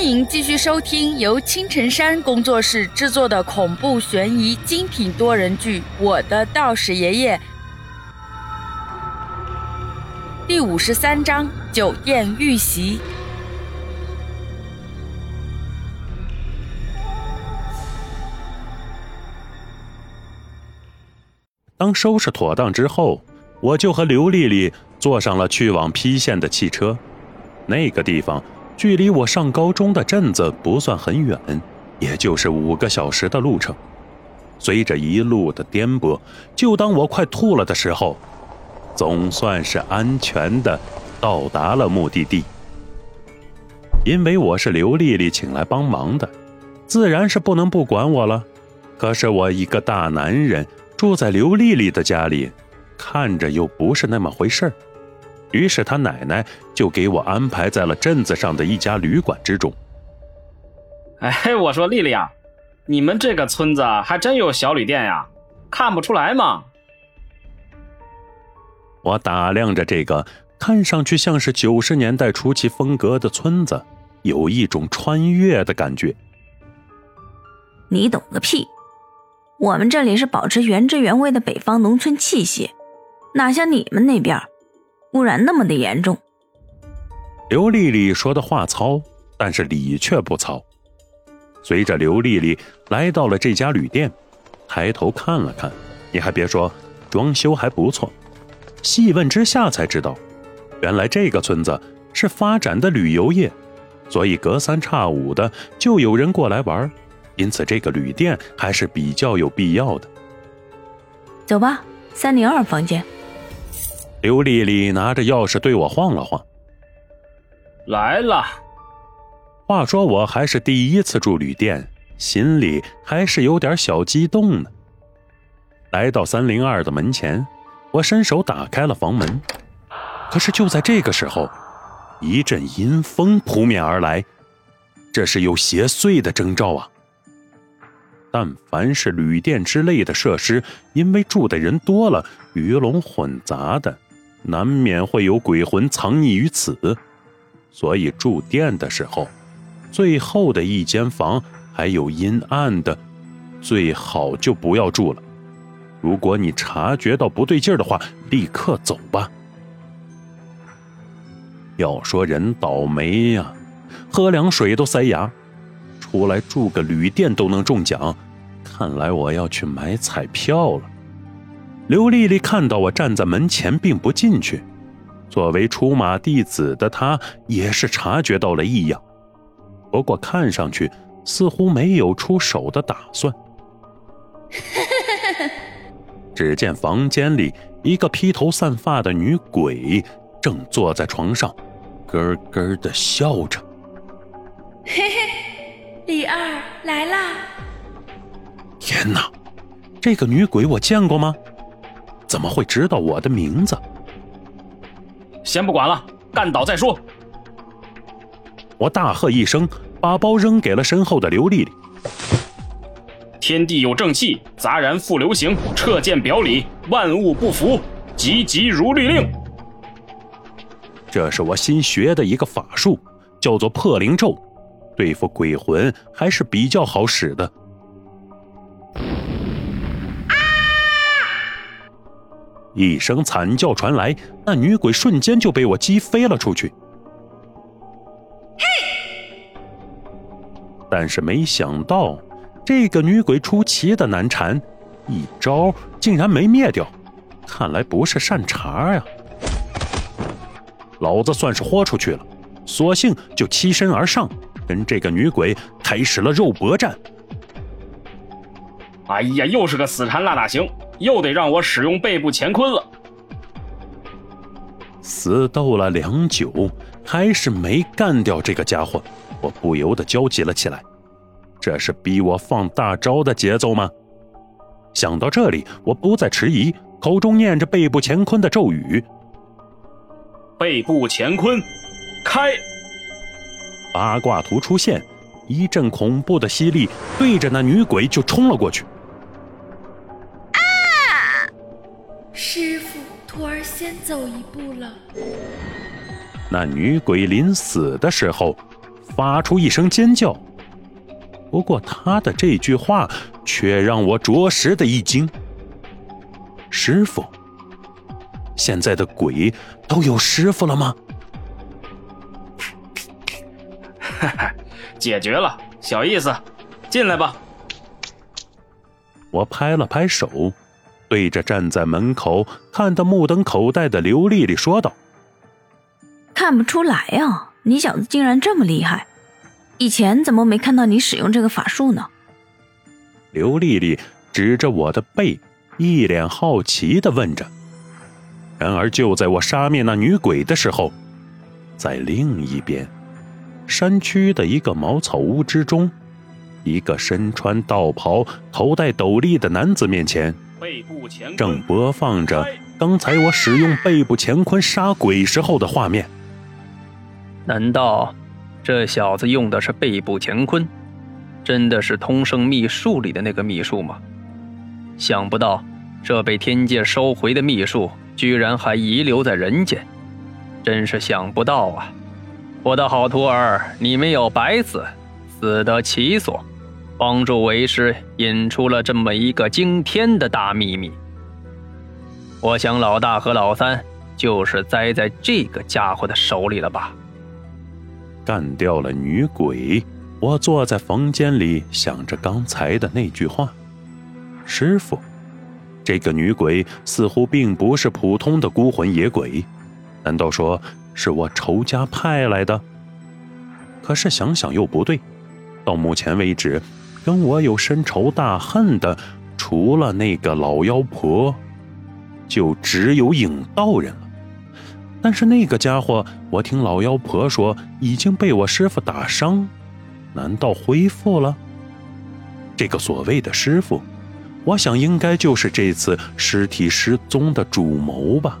欢迎继续收听由青城山工作室制作的恐怖悬疑精品多人剧《我的道士爷爷》第五十三章：酒店遇袭。当收拾妥当之后，我就和刘丽丽坐上了去往郫县的汽车。那个地方。距离我上高中的镇子不算很远，也就是五个小时的路程。随着一路的颠簸，就当我快吐了的时候，总算是安全的到达了目的地。因为我是刘丽丽请来帮忙的，自然是不能不管我了。可是我一个大男人住在刘丽丽的家里，看着又不是那么回事儿。于是他奶奶就给我安排在了镇子上的一家旅馆之中。哎，我说丽丽啊，你们这个村子还真有小旅店呀，看不出来吗？我打量着这个看上去像是九十年代初期风格的村子，有一种穿越的感觉。你懂个屁！我们这里是保持原汁原味的北方农村气息，哪像你们那边。污染那么的严重，刘丽丽说的话糙，但是理却不糙。随着刘丽丽来到了这家旅店，抬头看了看，你还别说，装修还不错。细问之下才知道，原来这个村子是发展的旅游业，所以隔三差五的就有人过来玩，因此这个旅店还是比较有必要的。走吧，三零二房间。刘丽丽拿着钥匙对我晃了晃，来了。话说我还是第一次住旅店，心里还是有点小激动呢。来到三零二的门前，我伸手打开了房门，可是就在这个时候，一阵阴风扑面而来，这是有邪祟的征兆啊！但凡是旅店之类的设施，因为住的人多了，鱼龙混杂的。难免会有鬼魂藏匿于此，所以住店的时候，最后的一间房还有阴暗的，最好就不要住了。如果你察觉到不对劲的话，立刻走吧。要说人倒霉呀，喝凉水都塞牙，出来住个旅店都能中奖，看来我要去买彩票了。刘丽丽看到我站在门前，并不进去。作为出马弟子的他，也是察觉到了异样，不过看上去似乎没有出手的打算。只见房间里一个披头散发的女鬼正坐在床上，咯咯的笑着。嘿嘿，李二来啦！天哪，这个女鬼我见过吗？怎么会知道我的名字？先不管了，干倒再说。我大喝一声，把包扔给了身后的刘丽丽。天地有正气，杂然复流行，撤剑表里，万物不服，急急如律令。这是我新学的一个法术，叫做破灵咒，对付鬼魂还是比较好使的。一声惨叫传来，那女鬼瞬间就被我击飞了出去。嘿！但是没想到，这个女鬼出奇的难缠，一招竟然没灭掉，看来不是善茬呀！老子算是豁出去了，索性就欺身而上，跟这个女鬼开始了肉搏战。哎呀，又是个死缠烂打型！又得让我使用背部乾坤了。死斗了良久，还是没干掉这个家伙，我不由得焦急了起来。这是逼我放大招的节奏吗？想到这里，我不再迟疑，口中念着背部乾坤的咒语。背部乾坤，开！八卦图出现，一阵恐怖的吸力对着那女鬼就冲了过去。先走一步了。那女鬼临死的时候，发出一声尖叫。不过她的这句话却让我着实的一惊。师傅，现在的鬼都有师傅了吗？哈哈，解决了，小意思，进来吧。我拍了拍手，对着站在门口看得目瞪口呆的刘丽丽说道：“看不出来啊，你小子竟然这么厉害！以前怎么没看到你使用这个法术呢？”刘丽丽指着我的背，一脸好奇的问着。然而就在我杀灭那女鬼的时候，在另一边，山区的一个茅草屋之中。一个身穿道袍、头戴斗笠的男子面前，正播放着刚才我使用背部乾坤杀鬼时候的画面。难道这小子用的是背部乾坤？真的是通圣秘术里的那个秘术吗？想不到这被天界收回的秘术，居然还遗留在人间，真是想不到啊！我的好徒儿，你没有白死，死得其所。帮助为师引出了这么一个惊天的大秘密。我想老大和老三就是栽在这个家伙的手里了吧？干掉了女鬼，我坐在房间里想着刚才的那句话。师傅，这个女鬼似乎并不是普通的孤魂野鬼，难道说是我仇家派来的？可是想想又不对，到目前为止。跟我有深仇大恨的，除了那个老妖婆，就只有影道人了。但是那个家伙，我听老妖婆说已经被我师傅打伤，难道恢复了？这个所谓的师傅，我想应该就是这次尸体失踪的主谋吧。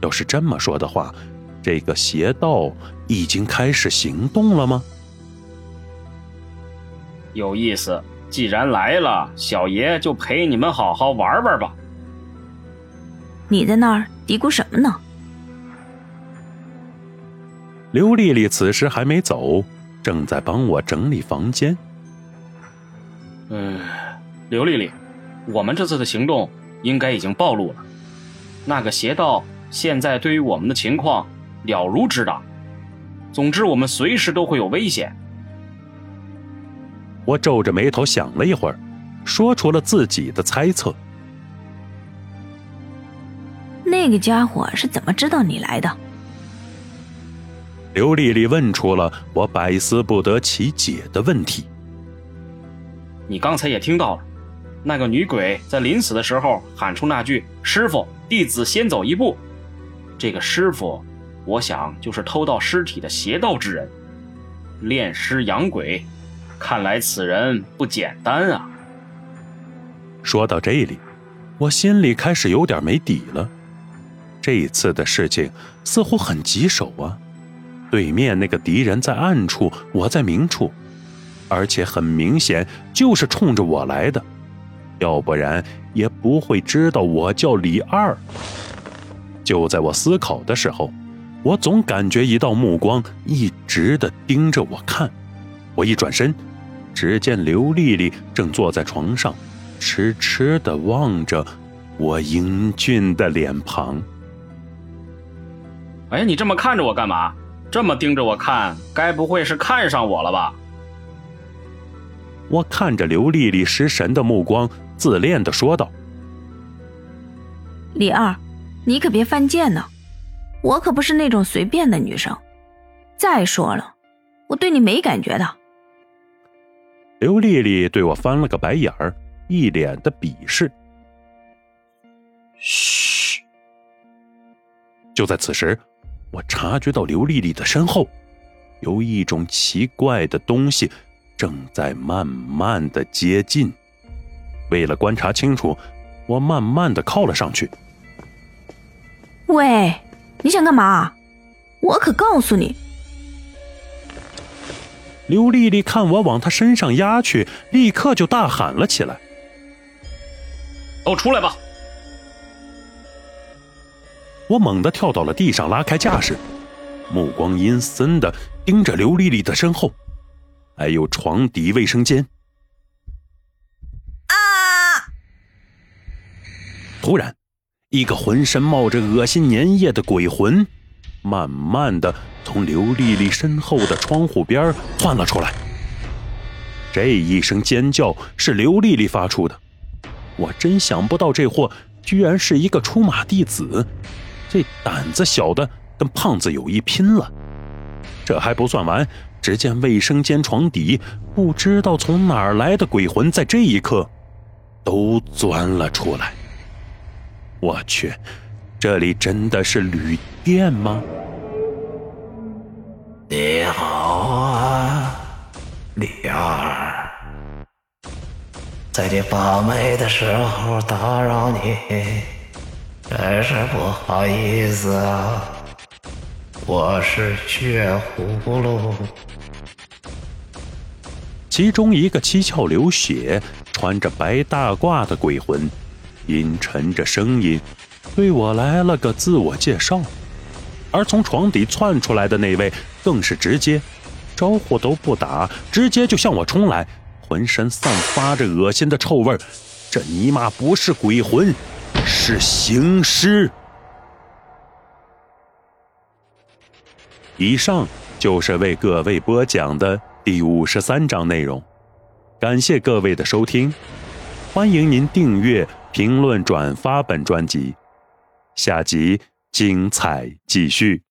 要是这么说的话，这个邪道已经开始行动了吗？有意思，既然来了，小爷就陪你们好好玩玩吧。你在那儿嘀咕什么呢？刘丽丽此时还没走，正在帮我整理房间。嗯，刘丽丽，我们这次的行动应该已经暴露了。那个邪道现在对于我们的情况了如指掌。总之，我们随时都会有危险。我皱着眉头想了一会儿，说出了自己的猜测。那个家伙是怎么知道你来的？刘丽丽问出了我百思不得其解的问题。你刚才也听到了，那个女鬼在临死的时候喊出那句“师傅，弟子先走一步”。这个师傅，我想就是偷盗尸体的邪道之人，炼尸养鬼。看来此人不简单啊！说到这里，我心里开始有点没底了。这次的事情似乎很棘手啊！对面那个敌人在暗处，我在明处，而且很明显就是冲着我来的，要不然也不会知道我叫李二。就在我思考的时候，我总感觉一道目光一直的盯着我看，我一转身。只见刘丽丽正坐在床上，痴痴的望着我英俊的脸庞。哎，你这么看着我干嘛？这么盯着我看，该不会是看上我了吧？我看着刘丽丽失神的目光，自恋的说道：“李二，你可别犯贱呢！我可不是那种随便的女生。再说了，我对你没感觉的。”刘丽丽对我翻了个白眼儿，一脸的鄙视。嘘！就在此时，我察觉到刘丽丽的身后有一种奇怪的东西正在慢慢的接近。为了观察清楚，我慢慢的靠了上去。喂，你想干嘛？我可告诉你！刘丽丽看我往她身上压去，立刻就大喊了起来：“都出来吧！”我猛地跳到了地上，拉开架势，目光阴森的盯着刘丽丽的身后，还有床底卫生间。啊！突然，一个浑身冒着恶心粘液的鬼魂，慢慢的从刘丽丽身后的窗户边窜了出来。这一声尖叫是刘丽丽发出的，我真想不到这货居然是一个出马弟子，这胆子小的。跟胖子有一拼了，这还不算完。只见卫生间床底，不知道从哪儿来的鬼魂，在这一刻都钻了出来。我去，这里真的是旅店吗？你好啊，李二，在你发霉的时候打扰你，真是不好意思啊。我是血葫芦，其中一个七窍流血、穿着白大褂的鬼魂，阴沉着声音对我来了个自我介绍，而从床底窜出来的那位更是直接，招呼都不打，直接就向我冲来，浑身散发着恶心的臭味这尼玛不是鬼魂，是行尸。以上就是为各位播讲的第五十三章内容，感谢各位的收听，欢迎您订阅、评论、转发本专辑，下集精彩继续。